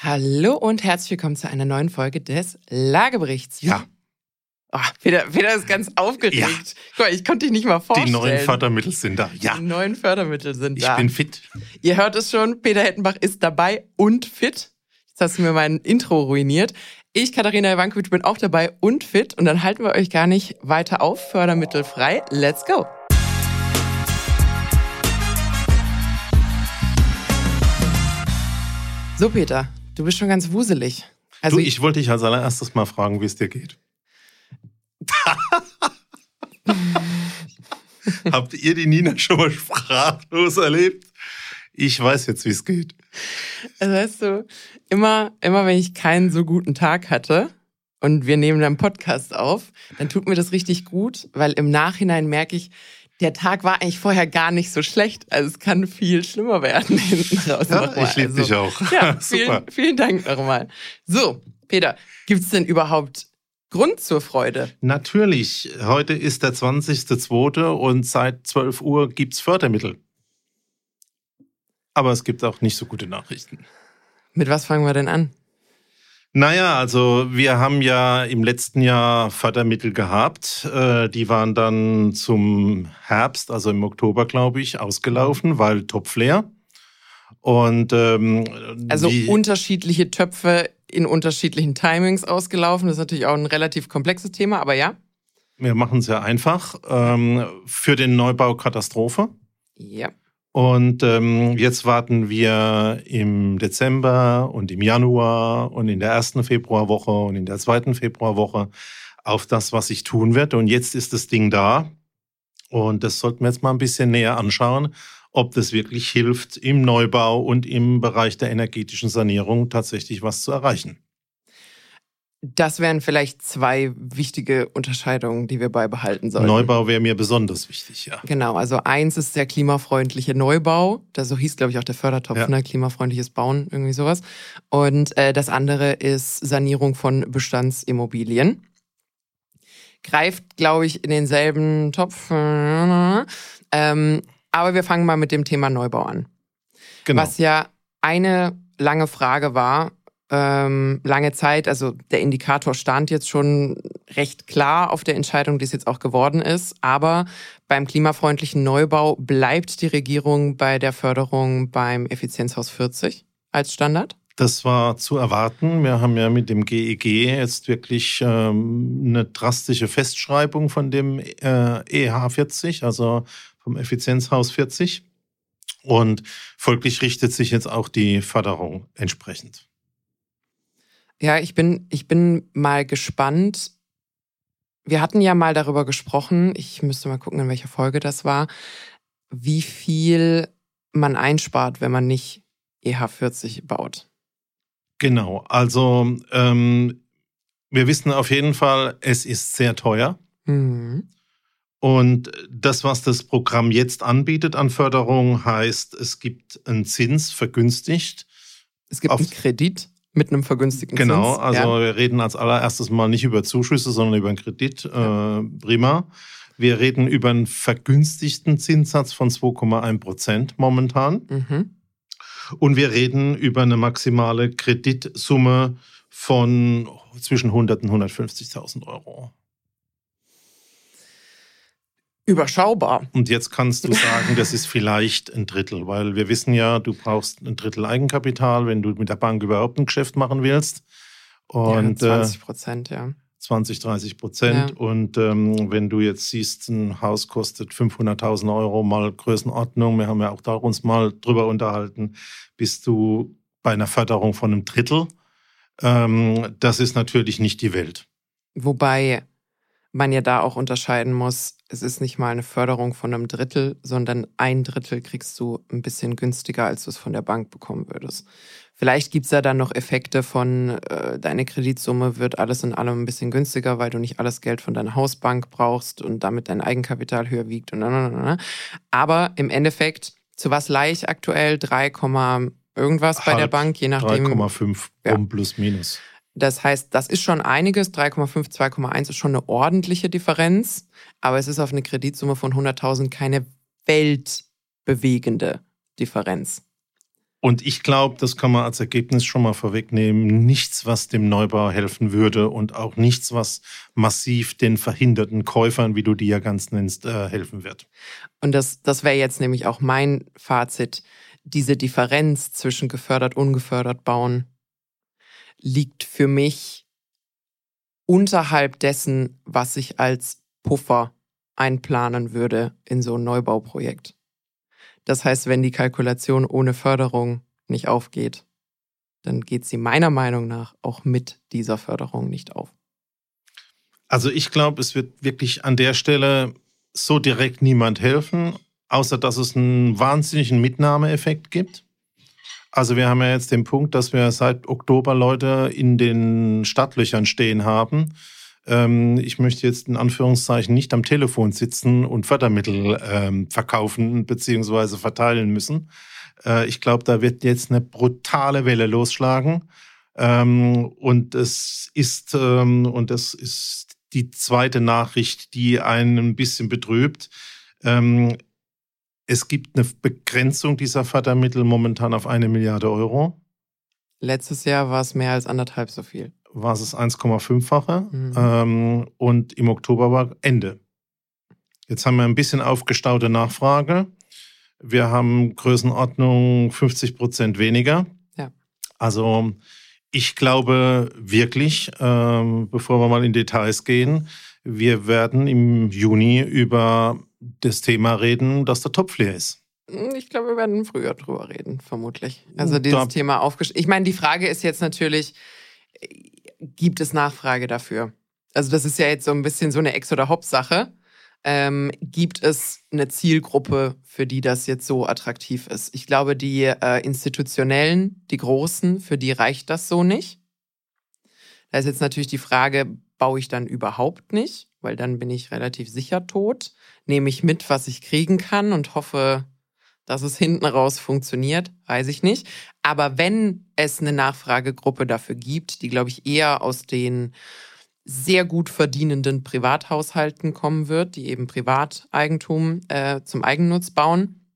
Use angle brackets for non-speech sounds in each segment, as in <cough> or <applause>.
Hallo und herzlich willkommen zu einer neuen Folge des Lageberichts. Ja. Oh, Peter, Peter ist ganz aufgeregt. Ja. Guck ich konnte dich nicht mal vorstellen. Die neuen Fördermittel sind da. Ja, Die neuen Fördermittel sind ich da. bin fit. Ihr hört es schon, Peter Hettenbach ist dabei und fit. Jetzt hast du mir mein Intro ruiniert. Ich, Katharina Ivankovic, bin auch dabei und fit. Und dann halten wir euch gar nicht weiter auf. Fördermittel frei. Let's go. So, Peter, du bist schon ganz wuselig. Also du, ich wollte dich als allererstes mal fragen, wie es dir geht. <laughs> Habt ihr die Nina schon mal sprachlos erlebt? Ich weiß jetzt, wie es geht. Also weißt du, immer, immer wenn ich keinen so guten Tag hatte und wir nehmen dann Podcast auf, dann tut mir das richtig gut, weil im Nachhinein merke ich, der Tag war eigentlich vorher gar nicht so schlecht. Also es kann viel schlimmer werden <laughs> hinten raus. Ja, ich liebe also, dich auch. Ja, <laughs> Super. vielen, vielen Dank nochmal. So, Peter, gibt es denn überhaupt Grund zur Freude? Natürlich, heute ist der 20.02. und seit 12 Uhr gibt's Fördermittel. Aber es gibt auch nicht so gute Nachrichten. Mit was fangen wir denn an? Naja, also wir haben ja im letzten Jahr Fördermittel gehabt. Äh, Die waren dann zum Herbst, also im Oktober, glaube ich, ausgelaufen, weil Topf leer. Und ähm, Also unterschiedliche Töpfe in unterschiedlichen Timings ausgelaufen. Das ist natürlich auch ein relativ komplexes Thema, aber ja. wir machen es ja einfach ähm, für den Neubau Katastrophe. Ja. Und ähm, jetzt warten wir im Dezember und im Januar und in der ersten Februarwoche und in der zweiten Februarwoche auf das, was sich tun wird. Und jetzt ist das Ding da. Und das sollten wir jetzt mal ein bisschen näher anschauen, ob das wirklich hilft, im Neubau und im Bereich der energetischen Sanierung tatsächlich was zu erreichen. Das wären vielleicht zwei wichtige Unterscheidungen, die wir beibehalten sollten. Neubau wäre mir besonders wichtig, ja. Genau, also eins ist der klimafreundliche Neubau. Das so hieß, glaube ich, auch der Fördertopf, Ja. ne? klimafreundliches Bauen, irgendwie sowas. Und äh, das andere ist Sanierung von Bestandsimmobilien. Greift, glaube ich, in denselben Topf. Ähm, aber wir fangen mal mit dem Thema Neubau an. Genau. Was ja eine lange Frage war, ähm, lange Zeit, also der Indikator stand jetzt schon recht klar auf der Entscheidung, die es jetzt auch geworden ist. Aber beim klimafreundlichen Neubau bleibt die Regierung bei der Förderung beim Effizienzhaus 40 als Standard. Das war zu erwarten. Wir haben ja mit dem GEG jetzt wirklich ähm, eine drastische Festschreibung von dem äh, EH 40, also vom Effizienzhaus 40. Und folglich richtet sich jetzt auch die Förderung entsprechend. Ja, ich bin, ich bin mal gespannt. Wir hatten ja mal darüber gesprochen, ich müsste mal gucken, in welcher Folge das war, wie viel man einspart, wenn man nicht EH40 baut. Genau, also ähm, wir wissen auf jeden Fall, es ist sehr teuer. Mhm. Und das, was das Programm jetzt anbietet an Förderung, heißt, es gibt einen Zins vergünstigt. Es gibt Auf- einen Kredit mit einem vergünstigten Genau, Zins. also ja. wir reden als allererstes mal nicht über Zuschüsse, sondern über einen Kredit. Äh, prima. Wir reden über einen vergünstigten Zinssatz von 2,1 Prozent momentan. Mhm. Und wir reden über eine maximale Kreditsumme von zwischen 100 und 150.000 Euro. Überschaubar. Und jetzt kannst du sagen, das ist vielleicht ein Drittel, weil wir wissen ja, du brauchst ein Drittel Eigenkapital, wenn du mit der Bank überhaupt ein Geschäft machen willst. Und ja, äh, 20 Prozent, ja. 20, 30 Prozent. Ja. Und ähm, wenn du jetzt siehst, ein Haus kostet 500.000 Euro mal Größenordnung, wir haben ja auch da uns mal drüber unterhalten, bist du bei einer Förderung von einem Drittel. Ähm, das ist natürlich nicht die Welt. Wobei man ja da auch unterscheiden muss, es ist nicht mal eine Förderung von einem Drittel, sondern ein Drittel kriegst du ein bisschen günstiger, als du es von der Bank bekommen würdest. Vielleicht gibt's ja dann noch Effekte von, äh, deine Kreditsumme wird alles in allem ein bisschen günstiger, weil du nicht alles Geld von deiner Hausbank brauchst und damit dein Eigenkapital höher wiegt und na, na, na, na. Aber im Endeffekt, zu was leih ich aktuell? 3, irgendwas bei der Bank, je nachdem. 3,5 Ja. um plus minus. Das heißt, das ist schon einiges. 3,5, 2,1 ist schon eine ordentliche Differenz. Aber es ist auf eine Kreditsumme von 100.000 keine weltbewegende Differenz. Und ich glaube, das kann man als Ergebnis schon mal vorwegnehmen, nichts, was dem Neubau helfen würde und auch nichts, was massiv den verhinderten Käufern, wie du die ja ganz nennst, äh, helfen wird. Und das, das wäre jetzt nämlich auch mein Fazit. Diese Differenz zwischen gefördert, ungefördert bauen liegt für mich unterhalb dessen, was ich als Puffer einplanen würde in so ein Neubauprojekt. Das heißt, wenn die Kalkulation ohne Förderung nicht aufgeht, dann geht sie meiner Meinung nach auch mit dieser Förderung nicht auf. Also ich glaube, es wird wirklich an der Stelle so direkt niemand helfen, außer dass es einen wahnsinnigen Mitnahmeeffekt gibt. Also wir haben ja jetzt den Punkt, dass wir seit Oktober Leute in den Stadtlöchern stehen haben ähm, ich möchte jetzt in Anführungszeichen nicht am Telefon sitzen und Fördermittel ähm, verkaufen bzw. verteilen müssen. Äh, ich glaube, da wird jetzt eine brutale Welle losschlagen. Ähm, und es ist, ähm, und das ist die zweite Nachricht, die einen ein bisschen betrübt. Ähm, es gibt eine Begrenzung dieser Fördermittel momentan auf eine Milliarde Euro. Letztes Jahr war es mehr als anderthalb so viel war es 1,5-fache mhm. ähm, und im Oktober war Ende. Jetzt haben wir ein bisschen aufgestaute Nachfrage. Wir haben Größenordnung 50 Prozent weniger. Ja. Also ich glaube wirklich, ähm, bevor wir mal in Details gehen, wir werden im Juni über das Thema reden, dass der Topf leer ist. Hm, ich glaube, wir werden früher drüber reden, vermutlich. Also dieses da Thema aufgestellt. Ich meine, die Frage ist jetzt natürlich, gibt es Nachfrage dafür? Also das ist ja jetzt so ein bisschen so eine Ex- oder Hop-Sache. Ähm, gibt es eine Zielgruppe, für die das jetzt so attraktiv ist? Ich glaube, die äh, institutionellen, die großen, für die reicht das so nicht. Da ist jetzt natürlich die Frage, baue ich dann überhaupt nicht? Weil dann bin ich relativ sicher tot. Nehme ich mit, was ich kriegen kann und hoffe, dass es hinten raus funktioniert, weiß ich nicht. Aber wenn es eine Nachfragegruppe dafür gibt, die, glaube ich, eher aus den sehr gut verdienenden Privathaushalten kommen wird, die eben Privateigentum äh, zum Eigennutz bauen,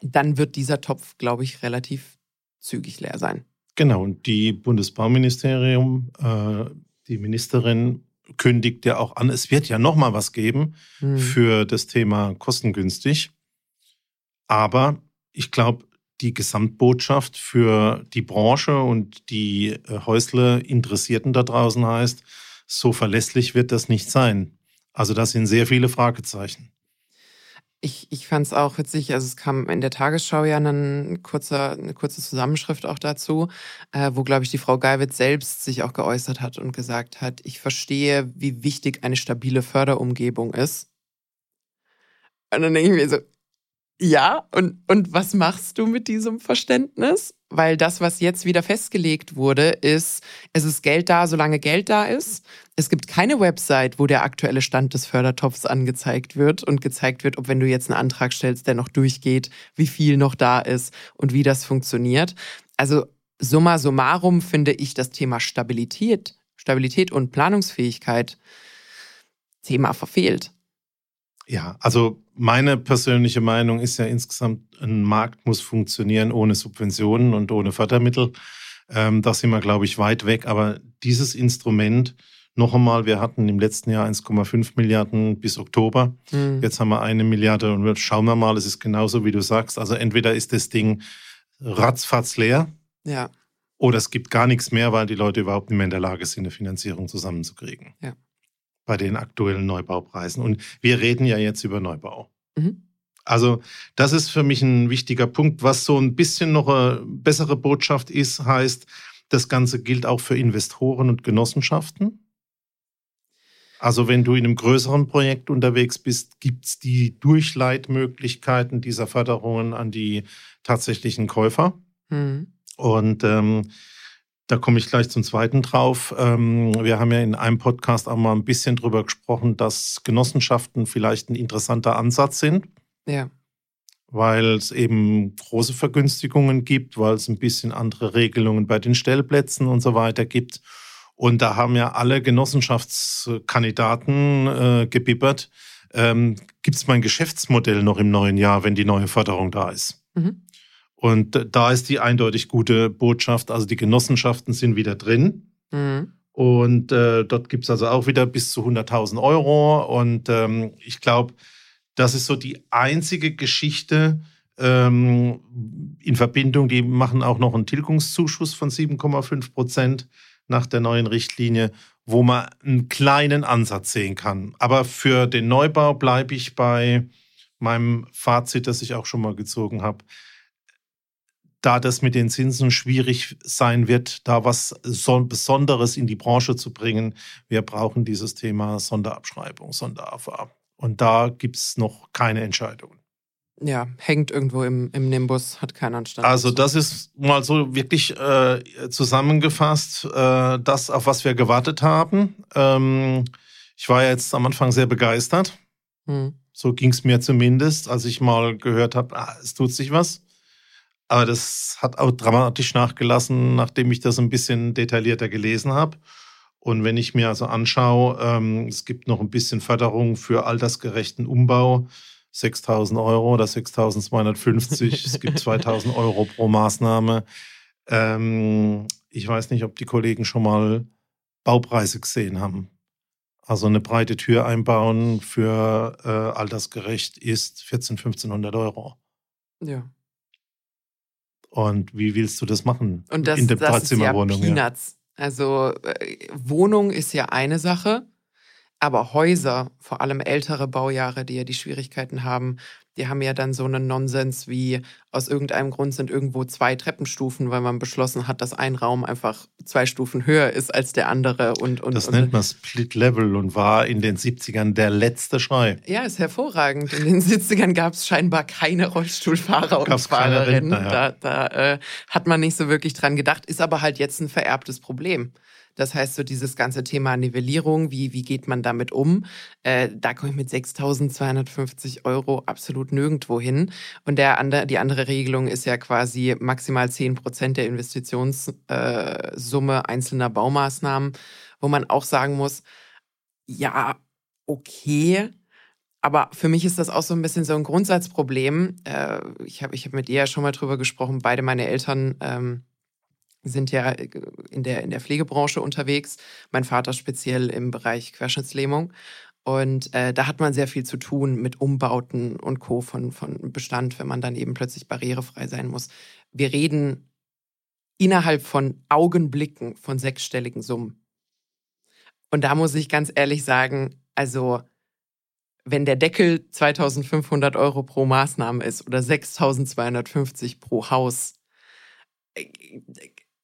dann wird dieser Topf, glaube ich, relativ zügig leer sein. Genau, und die Bundesbauministerium, äh, die Ministerin kündigt ja auch an, es wird ja noch mal was geben hm. für das Thema kostengünstig. Aber ich glaube, die Gesamtbotschaft für die Branche und die äh, Häusle-Interessierten da draußen heißt, so verlässlich wird das nicht sein. Also das sind sehr viele Fragezeichen. Ich, ich fand es auch witzig, also es kam in der Tagesschau ja ein kurzer, eine kurze Zusammenschrift auch dazu, äh, wo, glaube ich, die Frau Geiwitz selbst sich auch geäußert hat und gesagt hat, ich verstehe, wie wichtig eine stabile Förderumgebung ist. Und dann denke ich mir so, ja, und, und was machst du mit diesem Verständnis? Weil das, was jetzt wieder festgelegt wurde, ist, es ist Geld da, solange Geld da ist. Es gibt keine Website, wo der aktuelle Stand des Fördertopfs angezeigt wird und gezeigt wird, ob wenn du jetzt einen Antrag stellst, der noch durchgeht, wie viel noch da ist und wie das funktioniert. Also summa summarum finde ich das Thema Stabilität, Stabilität und Planungsfähigkeit Thema verfehlt. Ja, also meine persönliche Meinung ist ja insgesamt, ein Markt muss funktionieren ohne Subventionen und ohne Fördermittel. Ähm, da sind wir, glaube ich, weit weg. Aber dieses Instrument, noch einmal, wir hatten im letzten Jahr 1,5 Milliarden bis Oktober. Mhm. Jetzt haben wir eine Milliarde und schauen wir mal, es ist genauso, wie du sagst. Also entweder ist das Ding ratzfatz leer. Ja. Oder es gibt gar nichts mehr, weil die Leute überhaupt nicht mehr in der Lage sind, eine Finanzierung zusammenzukriegen. Ja bei den aktuellen Neubaupreisen. Und wir reden ja jetzt über Neubau. Mhm. Also das ist für mich ein wichtiger Punkt. Was so ein bisschen noch eine bessere Botschaft ist, heißt, das Ganze gilt auch für Investoren und Genossenschaften. Also wenn du in einem größeren Projekt unterwegs bist, gibt es die Durchleitmöglichkeiten dieser Förderungen an die tatsächlichen Käufer. Mhm. Und ähm, da komme ich gleich zum zweiten drauf. Ähm, wir haben ja in einem Podcast auch mal ein bisschen drüber gesprochen, dass Genossenschaften vielleicht ein interessanter Ansatz sind. Ja. Weil es eben große Vergünstigungen gibt, weil es ein bisschen andere Regelungen bei den Stellplätzen und so weiter gibt. Und da haben ja alle Genossenschaftskandidaten äh, gebibbert. Ähm, gibt es mein Geschäftsmodell noch im neuen Jahr, wenn die neue Förderung da ist? Mhm. Und da ist die eindeutig gute Botschaft. Also die Genossenschaften sind wieder drin. Mhm. Und äh, dort gibt es also auch wieder bis zu 100.000 Euro. Und ähm, ich glaube, das ist so die einzige Geschichte ähm, in Verbindung. Die machen auch noch einen Tilgungszuschuss von 7,5 Prozent nach der neuen Richtlinie, wo man einen kleinen Ansatz sehen kann. Aber für den Neubau bleibe ich bei meinem Fazit, das ich auch schon mal gezogen habe. Da das mit den Zinsen schwierig sein wird, da was Besonderes in die Branche zu bringen, wir brauchen dieses Thema Sonderabschreibung, Sonderafa. Und da gibt es noch keine Entscheidungen ja, hängt irgendwo im, im Nimbus, hat keinen Anstand. Also das ist mal so wirklich äh, zusammengefasst, äh, das, auf was wir gewartet haben. Ähm, ich war jetzt am Anfang sehr begeistert. Hm. So ging es mir zumindest, als ich mal gehört habe, ah, es tut sich was. Aber das hat auch dramatisch nachgelassen, nachdem ich das ein bisschen detaillierter gelesen habe. Und wenn ich mir also anschaue, ähm, es gibt noch ein bisschen Förderung für altersgerechten Umbau 6000 Euro oder 6250. es gibt <laughs> 2000 Euro pro Maßnahme. Ähm, ich weiß nicht, ob die Kollegen schon mal Baupreise gesehen haben. Also eine breite Tür einbauen für äh, altersgerecht ist 14, 1500 Euro. Ja. Und wie willst du das machen? Und das, in der das ist ja Peanuts. Ja. Also äh, Wohnung ist ja eine Sache. Aber Häuser, vor allem ältere Baujahre, die ja die Schwierigkeiten haben, die haben ja dann so einen Nonsens wie aus irgendeinem Grund sind irgendwo zwei Treppenstufen, weil man beschlossen hat, dass ein Raum einfach zwei Stufen höher ist als der andere. Und, und, das und, nennt man Split Level und war in den 70ern der letzte Schrei. Ja, ist hervorragend. In den 70ern gab es scheinbar keine Rollstuhlfahrer und Gab's Fahrerinnen. Rentner, ja. Da, da äh, hat man nicht so wirklich dran gedacht, ist aber halt jetzt ein vererbtes Problem. Das heißt, so dieses ganze Thema Nivellierung, wie, wie geht man damit um? Äh, da komme ich mit 6.250 Euro absolut nirgendwo hin. Und der andere, die andere Regelung ist ja quasi maximal 10 Prozent der Investitionssumme äh, einzelner Baumaßnahmen, wo man auch sagen muss, ja, okay, aber für mich ist das auch so ein bisschen so ein Grundsatzproblem. Äh, ich habe ich hab mit ihr ja schon mal drüber gesprochen. Beide meine Eltern ähm, sind ja äh, in der, in der Pflegebranche unterwegs. Mein Vater speziell im Bereich Querschnittslähmung. Und äh, da hat man sehr viel zu tun mit Umbauten und Co. von, von Bestand, wenn man dann eben plötzlich barrierefrei sein muss. Wir reden innerhalb von Augenblicken von sechsstelligen Summen. Und da muss ich ganz ehrlich sagen, also wenn der Deckel 2500 Euro pro Maßnahme ist oder 6250 pro Haus, äh,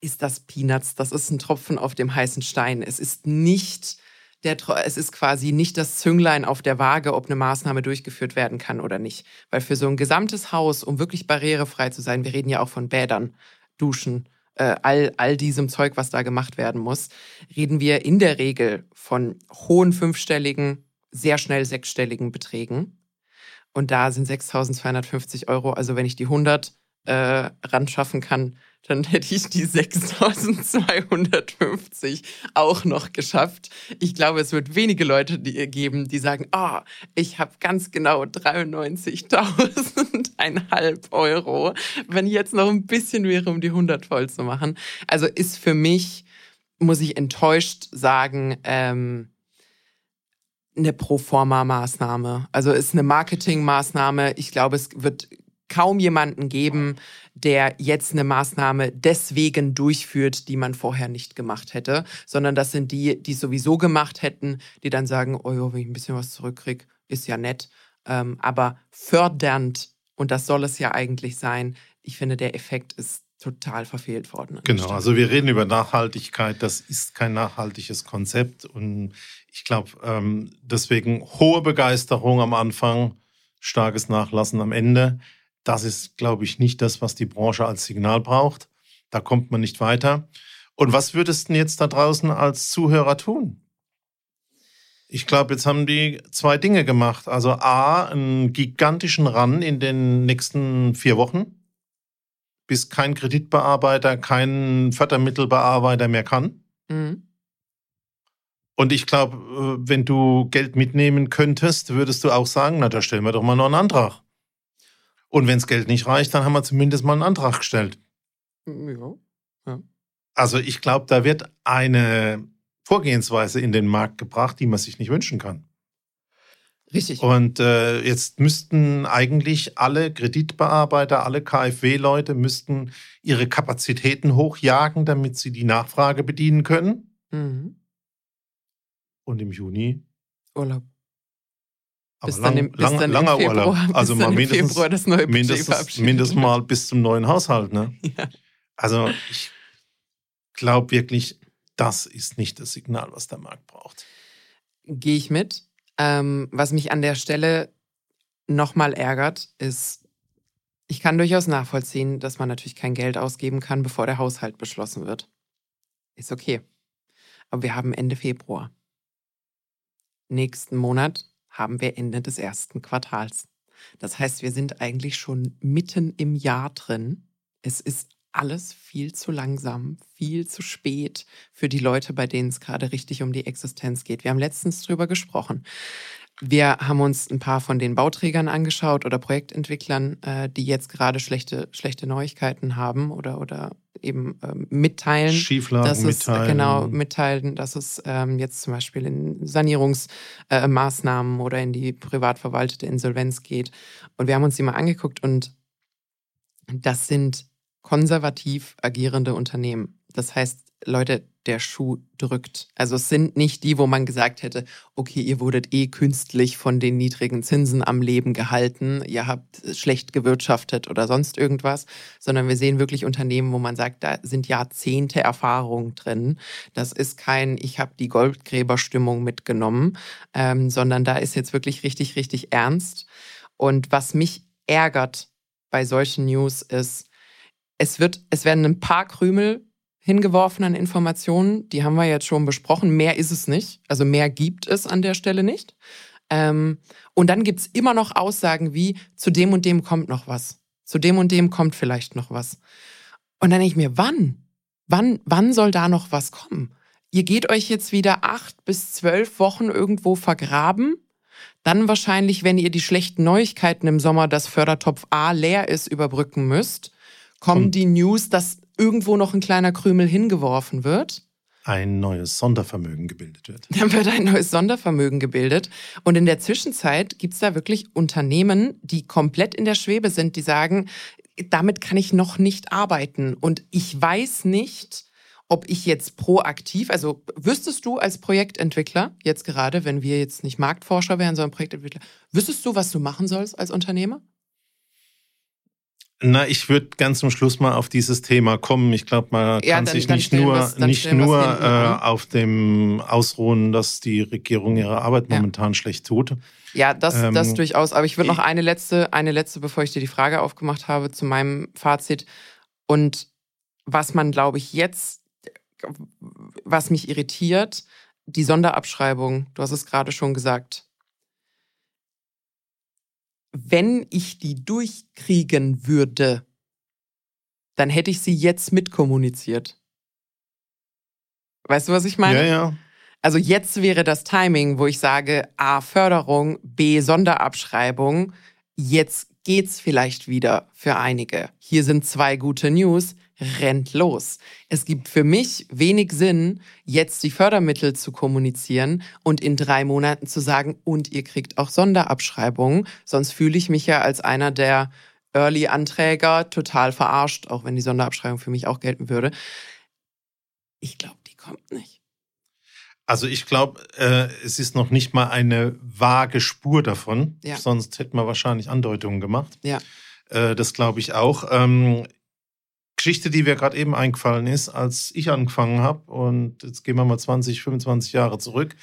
ist das Peanuts. Das ist ein Tropfen auf dem heißen Stein. Es ist nicht der, es ist quasi nicht das Zünglein auf der Waage, ob eine Maßnahme durchgeführt werden kann oder nicht. Weil für so ein gesamtes Haus, um wirklich barrierefrei zu sein, wir reden ja auch von Bädern, Duschen, äh, all, all diesem Zeug, was da gemacht werden muss, reden wir in der Regel von hohen fünfstelligen, sehr schnell sechsstelligen Beträgen. Und da sind 6.250 Euro, also wenn ich die 100 äh, ran schaffen kann, dann hätte ich die 6250 auch noch geschafft. Ich glaube, es wird wenige Leute die, geben, die sagen, oh, ich habe ganz genau 93.000 Euro, wenn jetzt noch ein bisschen wäre, um die 100 voll zu machen. Also ist für mich, muss ich enttäuscht sagen, ähm, eine Proforma-Maßnahme. Also ist eine Marketing-Maßnahme. Ich glaube, es wird kaum jemanden geben, der jetzt eine Maßnahme deswegen durchführt, die man vorher nicht gemacht hätte, sondern das sind die, die sowieso gemacht hätten, die dann sagen, oh jo, wenn ich ein bisschen was zurückkriege, ist ja nett. Ähm, aber fördernd, und das soll es ja eigentlich sein, ich finde, der Effekt ist total verfehlt worden. Genau, also wir reden über Nachhaltigkeit, das ist kein nachhaltiges Konzept und ich glaube, ähm, deswegen hohe Begeisterung am Anfang, starkes Nachlassen am Ende. Das ist, glaube ich, nicht das, was die Branche als Signal braucht. Da kommt man nicht weiter. Und was würdest du jetzt da draußen als Zuhörer tun? Ich glaube, jetzt haben die zwei Dinge gemacht. Also A, einen gigantischen Run in den nächsten vier Wochen, bis kein Kreditbearbeiter, kein Fördermittelbearbeiter mehr kann. Mhm. Und ich glaube, äh, wenn du Geld mitnehmen könntest, würdest du auch sagen, na, da stellen wir doch mal noch einen Antrag. Und wenn das Geld nicht reicht, dann haben wir zumindest mal einen Antrag gestellt. Ja. ja. Also ich glaube, da wird eine Vorgehensweise in den Markt gebracht, die man sich nicht wünschen kann. Richtig. Und äh, jetzt müssten eigentlich alle Kreditbearbeiter, alle KfW-Leute müssten ihre Kapazitäten hochjagen, damit sie die Nachfrage bedienen können. Mhm. Und im Juni Urlaub. Aber Bis lang, dann im, bis lang, dann langer im Februar, Urlaub. Also mal mindestens, Februar das neue Budget mindestens, mindestens mal bis zum neuen Haushalt. Ne? <laughs> Ja. Also ich glaube wirklich, das ist nicht das Signal, was der Markt braucht. Gehe ich mit. Ähm, was mich an der Stelle nochmal ärgert, ist, ich kann durchaus nachvollziehen, dass man natürlich kein Geld ausgeben kann, bevor der Haushalt beschlossen wird. Ist okay. Aber wir haben Ende Februar. Nächsten Monat haben wir Ende des ersten Quartals. Das heißt, wir sind eigentlich schon mitten im Jahr drin. Es ist alles viel zu langsam, viel zu spät für die Leute, bei denen es gerade richtig um die Existenz geht. Wir haben letztens drüber gesprochen. Wir haben uns ein paar von den Bauträgern angeschaut oder Projektentwicklern, äh, die jetzt gerade schlechte, schlechte Neuigkeiten haben oder, oder eben ähm, mitteilen, Schieflagen dass es mitteilen. genau mitteilen, dass es ähm, jetzt zum Beispiel in Sanierungsmaßnahmen äh, oder in die privat verwaltete Insolvenz geht. Und wir haben uns die mal angeguckt und das sind konservativ agierende Unternehmen. Das heißt, Leute, der Schuh drückt. Also es sind nicht die, wo man gesagt hätte, okay, ihr wurdet eh künstlich von den niedrigen Zinsen am Leben gehalten, ihr habt schlecht gewirtschaftet oder sonst irgendwas, sondern wir sehen wirklich Unternehmen, wo man sagt, da sind Jahrzehnte Erfahrung drin. Das ist kein, ich habe die Goldgräberstimmung mitgenommen, ähm, sondern da ist jetzt wirklich richtig, richtig ernst. Und was mich ärgert bei solchen News ist, es wird, es werden ein paar Krümel hingeworfen an Informationen. Die haben wir jetzt schon besprochen. Mehr ist es nicht. Also mehr gibt es an der Stelle nicht. Ähm, und dann gibt's immer noch Aussagen wie, zu dem und dem kommt noch was. Zu dem und dem kommt vielleicht noch was. Und dann denke ich mir, wann? Wann, wann soll da noch was kommen? Ihr geht euch jetzt wieder acht bis zwölf Wochen irgendwo vergraben. Dann wahrscheinlich, wenn ihr die schlechten Neuigkeiten im Sommer, dass Fördertopf A leer ist, überbrücken müsst, kommen Und- die News, dass irgendwo noch ein kleiner Krümel hingeworfen wird. Ein neues Sondervermögen gebildet wird. <laughs> Dann wird ein neues Sondervermögen gebildet. Und in der Zwischenzeit gibt's da wirklich Unternehmen, die komplett in der Schwebe sind, die sagen, damit kann ich noch nicht arbeiten. Und ich weiß nicht, ob ich jetzt proaktiv, also wüsstest du als Projektentwickler, jetzt gerade, wenn wir jetzt nicht Marktforscher wären, sondern Projektentwickler, wüsstest du, was du machen sollst als Unternehmer? Na, ich würde ganz zum Schluss mal auf dieses Thema kommen. Ich glaube, man Ja, kann dann- sich dann nicht nur, dann nicht nur hinten äh, auf dem ausruhen, dass die Regierung ihre Arbeit Ja. momentan schlecht tut. Ja, das, Ähm, das durchaus. Aber ich würde noch eine letzte, eine letzte, bevor ich dir die Frage aufgemacht habe, zu meinem Fazit. Und was man, glaube ich, jetzt, was mich irritiert, die Sonderabschreibung, du hast es gerade schon gesagt. Wenn ich die durchkriegen würde, dann hätte ich sie jetzt mitkommuniziert. Weißt du, was ich meine? Ja, ja. Also jetzt wäre das Timing, wo ich sage, A, Förderung, B, Sonderabschreibung. Jetzt geht's vielleicht wieder für einige. Hier sind zwei gute News. Rennt los. Es gibt für mich wenig Sinn, jetzt die Fördermittel zu kommunizieren und in drei Monaten zu sagen, und ihr kriegt auch Sonderabschreibungen. Sonst fühle ich mich ja als einer der Early-Anträger total verarscht, auch wenn die Sonderabschreibung für mich auch gelten würde. Ich glaube, die kommt nicht. Also ich glaube, äh, es ist noch nicht mal eine vage Spur davon. Ja. Sonst hätten wir wahrscheinlich Andeutungen gemacht. Ja. Äh, das glaube ich auch. Ähm, Geschichte, die mir gerade eben eingefallen ist, als ich angefangen habe, und jetzt gehen wir mal 20, 25 Jahre zurück,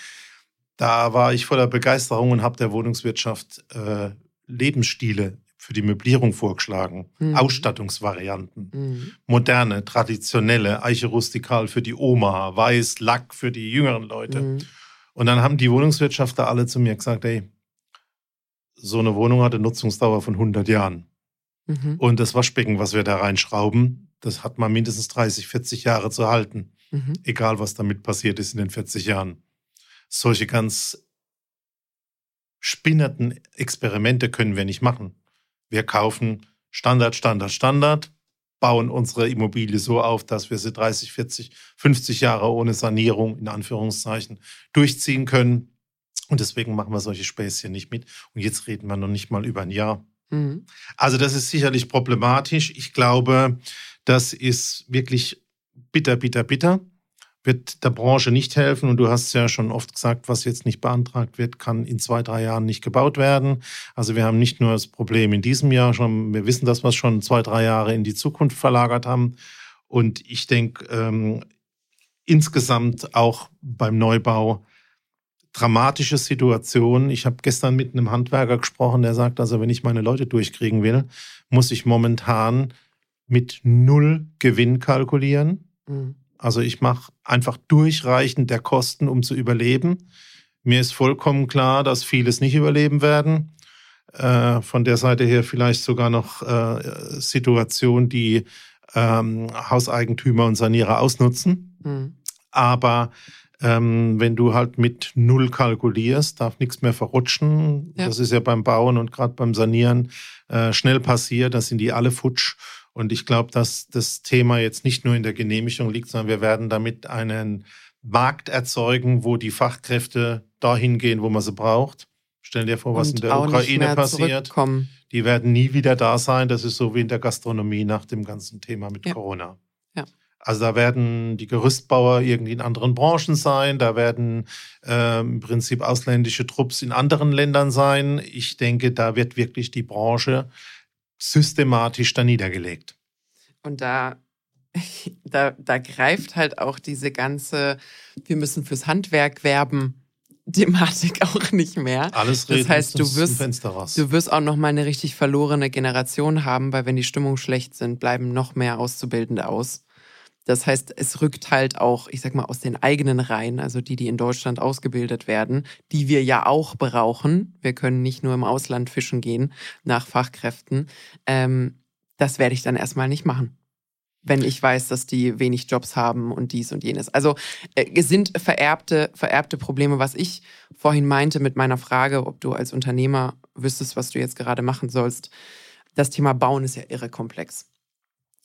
da war ich voller Begeisterung und habe der Wohnungswirtschaft äh, Lebensstile für die Möblierung vorgeschlagen. Mhm. Ausstattungsvarianten. Mhm. Moderne, traditionelle, Eiche rustikal für die Oma, Weiß, Lack für die jüngeren Leute. Mhm. Und dann haben die Wohnungswirtschafter alle zu mir gesagt, ey, so eine Wohnung hat eine Nutzungsdauer von 100 Jahren. Mhm. Und das Waschbecken, was wir da reinschrauben, das hat man mindestens 30, 40 Jahre zu halten. Mhm. Egal, was damit passiert ist in den 40 Jahren. Solche ganz spinnerten Experimente können wir nicht machen. Wir kaufen Standard, Standard, Standard, bauen unsere Immobilie so auf, dass wir sie 30, 40, 50 Jahre ohne Sanierung in Anführungszeichen durchziehen können. Und deswegen machen wir solche Späßchen nicht mit. Und jetzt reden wir noch nicht mal über ein Jahr. Mhm. Also das ist sicherlich problematisch. Ich glaube, das ist wirklich bitter, bitter, bitter. Wird der Branche nicht helfen. Und du hast ja schon oft gesagt, was jetzt nicht beantragt wird, kann in zwei, drei Jahren nicht gebaut werden. Also wir haben nicht nur das Problem in diesem Jahr schon, wir wissen, dass wir es schon zwei, drei Jahre in die Zukunft verlagert haben. Und ich denke, ähm, insgesamt auch beim Neubau dramatische Situation. Ich habe gestern mit einem Handwerker gesprochen, der sagt, also wenn ich meine Leute durchkriegen will, muss ich momentan mit null Gewinn kalkulieren. Mhm. Also ich mache einfach Durchreichen der Kosten, um zu überleben. Mir ist vollkommen klar, dass vieles nicht überleben werden. Äh, von der Seite her vielleicht sogar noch äh, Situationen, die ähm, Hauseigentümer und Sanierer ausnutzen. Mhm. Aber ähm, wenn du halt mit Null kalkulierst, darf nichts mehr verrutschen. Ja. Das ist ja beim Bauen und gerade beim Sanieren äh, schnell passiert. Da sind die alle futsch. Und ich glaube, dass das Thema jetzt nicht nur in der Genehmigung liegt, sondern wir werden damit einen Markt erzeugen, wo die Fachkräfte dahin gehen, wo man sie braucht. Stell dir vor, was und in der Ukraine passiert. Die werden nie wieder da sein. Das ist so wie in der Gastronomie nach dem ganzen Thema mit ja. Corona. Also da werden die Gerüstbauer irgendwie in anderen Branchen sein, da werden äh, im Prinzip ausländische Trupps in anderen Ländern sein. Ich denke, da wird wirklich die Branche systematisch da niedergelegt. Und da, <laughs> da, da greift halt auch diese ganze, wir müssen fürs Handwerk werben. Thematik <laughs> auch nicht mehr. Alles reden, das heißt, du wirst, du wirst auch noch mal eine richtig verlorene Generation haben, weil wenn die Stimmung schlecht sind, bleiben noch mehr Auszubildende aus. Das heißt, es rückt halt auch, ich sag mal, aus den eigenen Reihen, also die, die in Deutschland ausgebildet werden, die wir ja auch brauchen. Wir können nicht nur im Ausland fischen gehen nach Fachkräften. Ähm, das werde ich dann erstmal nicht machen wenn ich weiß, dass die wenig Jobs haben und dies und jenes. Also äh, sind vererbte, vererbte Probleme, was ich vorhin meinte mit meiner Frage, ob du als Unternehmer wüsstest, was du jetzt gerade machen sollst. Das Thema Bauen ist ja irre komplex.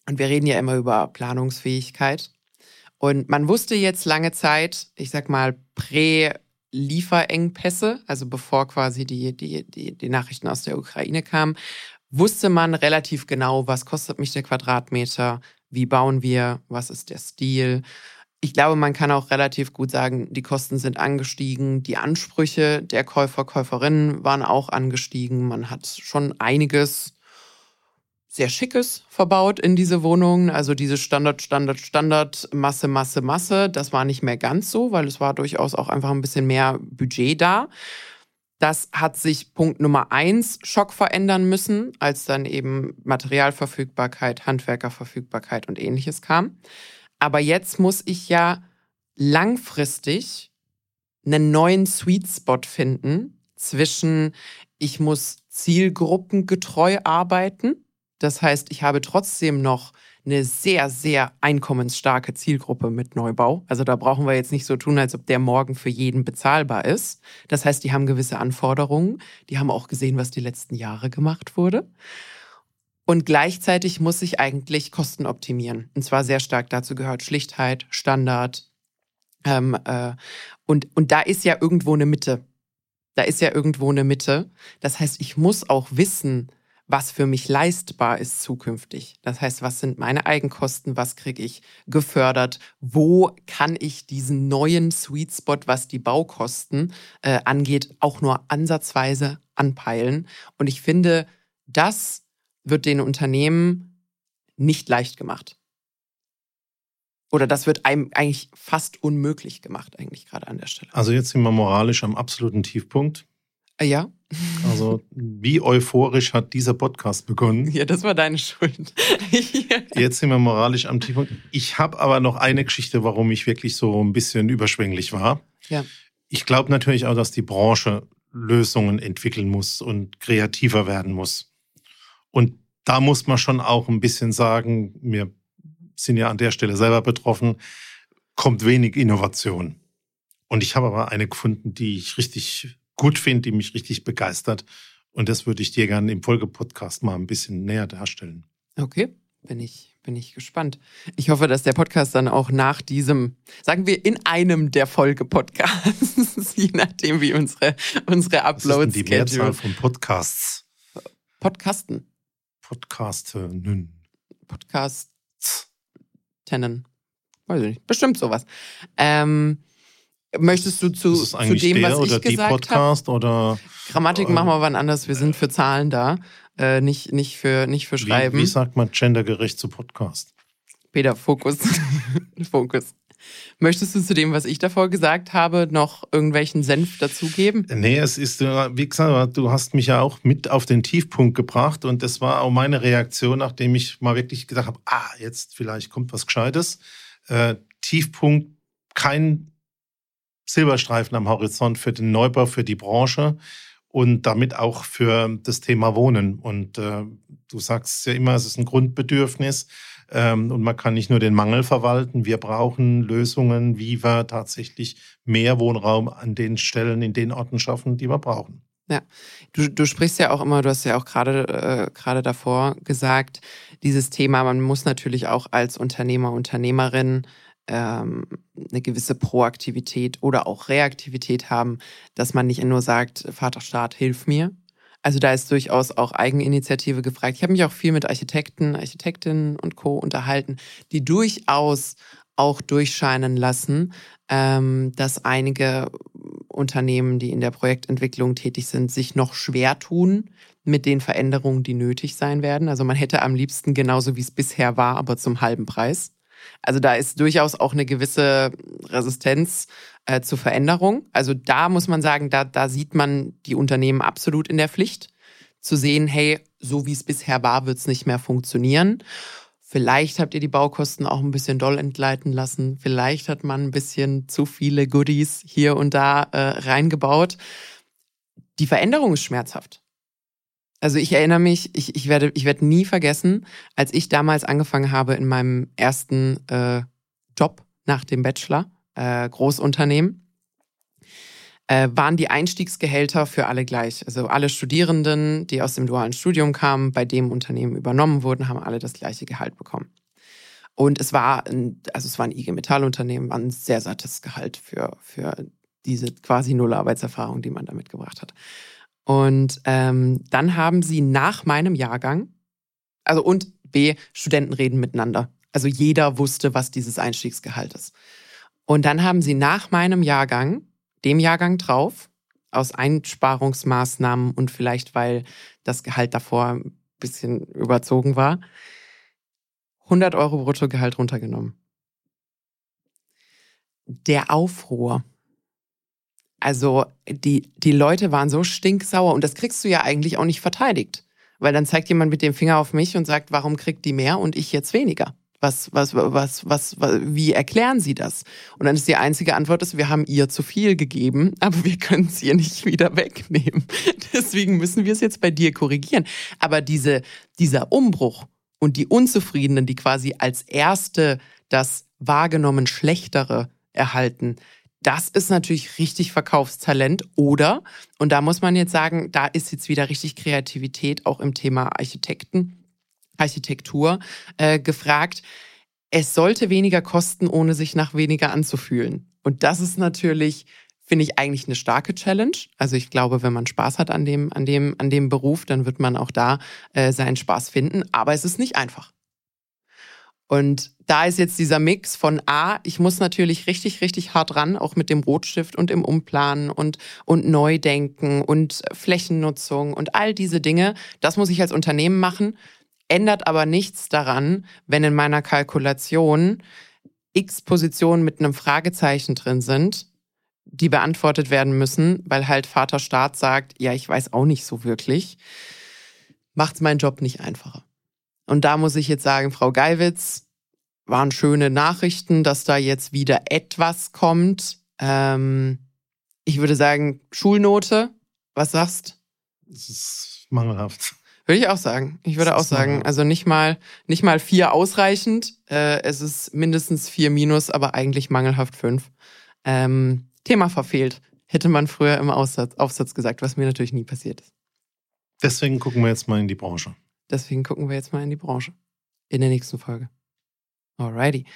Und wir reden ja immer über Planungsfähigkeit. Und man wusste jetzt lange Zeit, ich sag mal, Prä-Lieferengpässe, also bevor quasi die, die, die, die Nachrichten aus der Ukraine kamen, wusste man relativ genau, was kostet mich der Quadratmeter, wie bauen wir, was ist der Stil. Ich glaube, man kann auch relativ gut sagen, die Kosten sind angestiegen, die Ansprüche der Käufer, Käuferinnen waren auch angestiegen. Man hat schon einiges sehr Schickes verbaut in diese Wohnungen. Also diese Standard, Standard, Standard, Masse, Masse, Masse. Das war nicht mehr ganz so, weil es war durchaus auch einfach ein bisschen mehr Budget da. Das hat sich Punkt Nummer eins Schock verändern müssen, als dann eben Materialverfügbarkeit, Handwerkerverfügbarkeit und ähnliches kam. Aber jetzt muss ich ja langfristig einen neuen Sweet Spot finden zwischen, ich muss zielgruppengetreu arbeiten das heißt, ich habe trotzdem noch eine sehr, sehr einkommensstarke Zielgruppe mit Neubau. Also da brauchen wir jetzt nicht so tun, als ob der morgen für jeden bezahlbar ist. Das heißt, die haben gewisse Anforderungen. Die haben auch gesehen, was die letzten Jahre gemacht wurde. Und gleichzeitig muss ich eigentlich Kosten optimieren. Und zwar sehr stark dazu gehört Schlichtheit, Standard. Ähm, äh, und, und da ist ja irgendwo eine Mitte. Da ist ja irgendwo eine Mitte. Das heißt, ich muss auch wissen, was für mich leistbar ist zukünftig. Das heißt, was sind meine Eigenkosten, was kriege ich gefördert, wo kann ich diesen neuen Sweet Spot, was die Baukosten äh, angeht, auch nur ansatzweise anpeilen. Und ich finde, das wird den Unternehmen nicht leicht gemacht. Oder das wird einem eigentlich fast unmöglich gemacht, eigentlich gerade an der Stelle. Also jetzt sind wir moralisch am absoluten Tiefpunkt. Äh, ja. Also, wie euphorisch hat dieser Podcast begonnen? Ja, das war deine Schuld. <laughs> Jetzt sind wir moralisch am Tiefpunkt. Ich habe aber noch eine Geschichte, warum ich wirklich so ein bisschen überschwänglich war. Ja. Ich glaube natürlich auch, dass die Branche Lösungen entwickeln muss und kreativer werden muss. Und da muss man schon auch ein bisschen sagen, wir sind ja an der Stelle selber betroffen, kommt wenig Innovation. Und ich habe aber eine gefunden, die ich richtig gut finde, die mich richtig begeistert. Und das würde ich dir gerne im Folgepodcast mal ein bisschen näher darstellen. Okay, bin ich, bin ich gespannt. Ich hoffe, dass der Podcast dann auch nach diesem, sagen wir, in einem der Folge-Podcasts, <laughs> je nachdem, wie unsere, unsere Uploads denn die Mehrzahl von Podcasts? Podcasten. Podcasten. Podcasts. Tennen. Weiß ich nicht. Bestimmt sowas. Ähm, möchtest du zu, zu dem, der was oder ich die gesagt habe? Podcast oder Grammatik äh, machen wir wann anders. Wir sind für Zahlen da, äh, nicht, nicht, für, nicht für Schreiben. wie, wie sagt man gendergerecht zu Podcast? Peter, Fokus. <laughs> Fokus. Möchtest du zu dem, was ich davor gesagt habe, noch irgendwelchen Senf dazugeben? Nee, es ist, äh, wie gesagt, du hast mich ja auch mit auf den Tiefpunkt gebracht und das war auch meine Reaktion, nachdem ich mal wirklich gedacht habe, ah, jetzt vielleicht kommt was Gescheites. Äh, Tiefpunkt, kein Silberstreifen am Horizont für den Neubau, für die Branche und damit auch für das Thema Wohnen. Und äh, du sagst ja immer, es ist ein Grundbedürfnis ähm, und man kann nicht nur den Mangel verwalten. Wir brauchen Lösungen, wie wir tatsächlich mehr Wohnraum an den Stellen, in den Orten schaffen, die wir brauchen. Du, du sprichst ja auch immer, du hast ja auch gerade äh, gerade davor gesagt, dieses Thema, man muss natürlich auch als Unternehmer, Unternehmerin ähm, eine gewisse Proaktivität oder auch Reaktivität haben, dass man nicht nur sagt, Vaterstaat, hilf mir. Also da ist durchaus auch Eigeninitiative gefragt. Ich habe mich auch viel mit Architekten, Architektinnen und Co. unterhalten, die durchaus auch durchscheinen lassen, ähm, dass einige Unternehmen, die in der Projektentwicklung tätig sind, sich noch schwer tun mit den Veränderungen, die nötig sein werden. Also man hätte am liebsten genauso wie es bisher war, aber zum halben Preis. Also da ist durchaus auch eine gewisse Resistenz äh, zur Veränderung. Also da muss man sagen, da, da sieht man die Unternehmen absolut in der Pflicht, zu sehen, hey, so wie es bisher war, wird es nicht mehr funktionieren. Vielleicht habt ihr die Baukosten auch ein bisschen doll entgleiten lassen. Vielleicht hat man ein bisschen zu viele Goodies hier und da äh, reingebaut. Die Veränderung ist schmerzhaft. Also ich erinnere mich, ich, ich, werde, ich werde nie vergessen, als ich damals angefangen habe in meinem ersten äh, Job nach dem Bachelor, äh, Großunternehmen, äh, waren die Einstiegsgehälter für alle gleich. Also alle Studierenden, die aus dem dualen Studium kamen, bei dem Unternehmen übernommen wurden, haben alle das gleiche Gehalt bekommen. Und es war ein, also es war ein IG Metall-Unternehmen, war ein sehr sattes Gehalt für, für diese quasi null Arbeitserfahrung, die man da mitgebracht hat. Und ähm, dann haben sie nach meinem Jahrgang, also und B, Studenten reden miteinander. Also jeder wusste, was dieses Einstiegsgehalt ist. Und dann haben sie nach meinem Jahrgang, dem Jahrgang drauf, aus Einsparungsmaßnahmen und vielleicht weil das Gehalt davor ein bisschen überzogen war, 100 Euro Bruttogehalt runtergenommen. Der Aufruhr. Also die, die Leute waren so stinksauer und das kriegst du ja eigentlich auch nicht verteidigt. Weil dann zeigt jemand mit dem Finger auf mich und sagt, warum kriegt die mehr und ich jetzt weniger? Was, was, was, was, was, wie erklären Sie das? Und dann ist die einzige Antwort, ist, wir haben ihr zu viel gegeben, <laughs> aber wir können es ihr nicht wieder wegnehmen. <laughs> Deswegen müssen wir es jetzt bei dir korrigieren. Aber diese, dieser Umbruch und die Unzufriedenen, die quasi als erste das wahrgenommen Schlechtere erhalten, das ist natürlich richtig Verkaufstalent. Oder, und da muss man jetzt sagen, da ist jetzt wieder richtig Kreativität auch im Thema Architekten, Architektur äh, gefragt. Es sollte weniger kosten, ohne sich nach weniger anzufühlen. Und das ist natürlich, finde ich, eigentlich eine starke Challenge. Also ich glaube, wenn man Spaß hat an dem, an dem, an dem Beruf, dann wird man auch da äh, seinen Spaß finden. Aber es ist nicht einfach. Und da ist jetzt dieser Mix von A, ich muss natürlich richtig, richtig hart ran, auch mit dem Rotstift und im Umplanen und, und Neudenken und Flächennutzung und all diese Dinge. Das muss ich als Unternehmen machen, ändert aber nichts daran, wenn in meiner Kalkulation x Positionen mit einem Fragezeichen drin sind, die beantwortet werden müssen, weil halt Vater Staat sagt, ja, ich weiß auch nicht so wirklich, macht's meinen Job nicht einfacher. Und da muss ich jetzt sagen, Frau Geiwitz, waren schöne Nachrichten, dass da jetzt wieder etwas kommt. Ähm, ich würde sagen, Schulnote, was sagst? Das ist mangelhaft. Würde ich auch sagen. Ich würde auch sagen, mangelhaft. also nicht mal, nicht mal vier ausreichend. Äh, es ist mindestens vier minus, aber eigentlich mangelhaft fünf. Ähm, Thema verfehlt. Hätte man früher im Aussatz, Aufsatz gesagt, was mir natürlich nie passiert ist. Deswegen gucken wir jetzt mal in die Branche. Deswegen gucken wir jetzt mal in die Branche. In der nächsten Folge. Alrighty.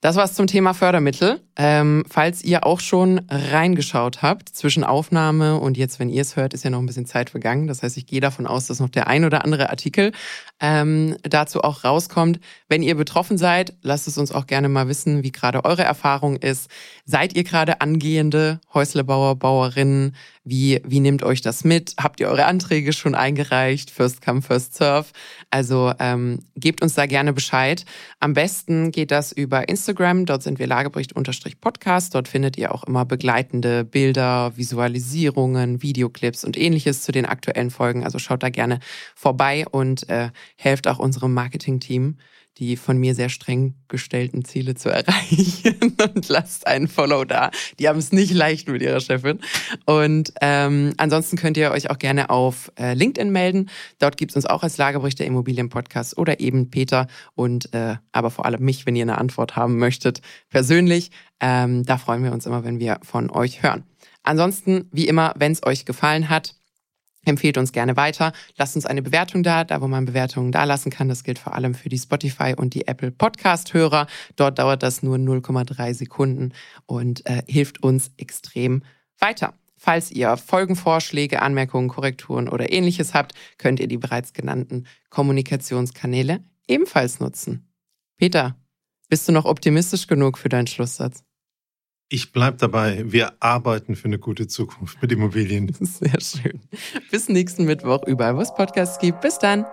Das war's zum Thema Fördermittel. Ähm, falls ihr auch schon reingeschaut habt, zwischen Aufnahme und jetzt, wenn ihr es hört, ist ja noch ein bisschen Zeit vergangen. Das heißt, ich gehe davon aus, dass noch der ein oder andere Artikel ähm, dazu auch rauskommt. Wenn ihr betroffen seid, lasst es uns auch gerne mal wissen, wie gerade eure Erfahrung ist. Seid ihr gerade angehende Häuslebauer, Bauerinnen? Wie, wie nehmt euch das mit? Habt ihr eure Anträge schon eingereicht? First come, first serve. Also ähm, gebt uns da gerne Bescheid. Am besten geht das über Instagram. Dort sind wir Lagebericht-Podcast. Dort findet ihr auch immer begleitende Bilder, Visualisierungen, Videoclips und ähnliches zu den aktuellen Folgen. Also schaut da gerne vorbei und äh, helft auch unserem Marketing-Team die von mir sehr streng gestellten Ziele zu <laughs> erreichen und lasst einen Follow da. Die haben es nicht leicht mit ihrer Chefin. Und ähm, ansonsten könnt ihr euch auch gerne auf äh, LinkedIn melden. Dort gibt es uns auch als Lagerbericht der Immobilienpodcast oder eben Peter und äh, aber vor allem mich, wenn ihr eine Antwort haben möchtet, persönlich. Ähm, da freuen wir uns immer, wenn wir von euch hören. Ansonsten, wie immer, wenn es euch gefallen hat, Empfehlt uns gerne weiter. Lasst uns eine Bewertung da, da wo man Bewertungen da lassen kann. Das gilt vor allem für die Spotify und die Apple Podcast-Hörer. Dort dauert das nur 0,3 Sekunden und äh, hilft uns extrem weiter. Falls ihr Folgenvorschläge, Anmerkungen, Korrekturen oder ähnliches habt, könnt ihr die bereits genannten Kommunikationskanäle ebenfalls nutzen. Peter, bist du noch optimistisch genug für deinen Schlusssatz? Ich bleibe dabei. Wir arbeiten für eine gute Zukunft mit Immobilien. <laughs> Sehr schön. Bis nächsten Mittwoch, überall, wo es Podcasts gibt. Bis dann.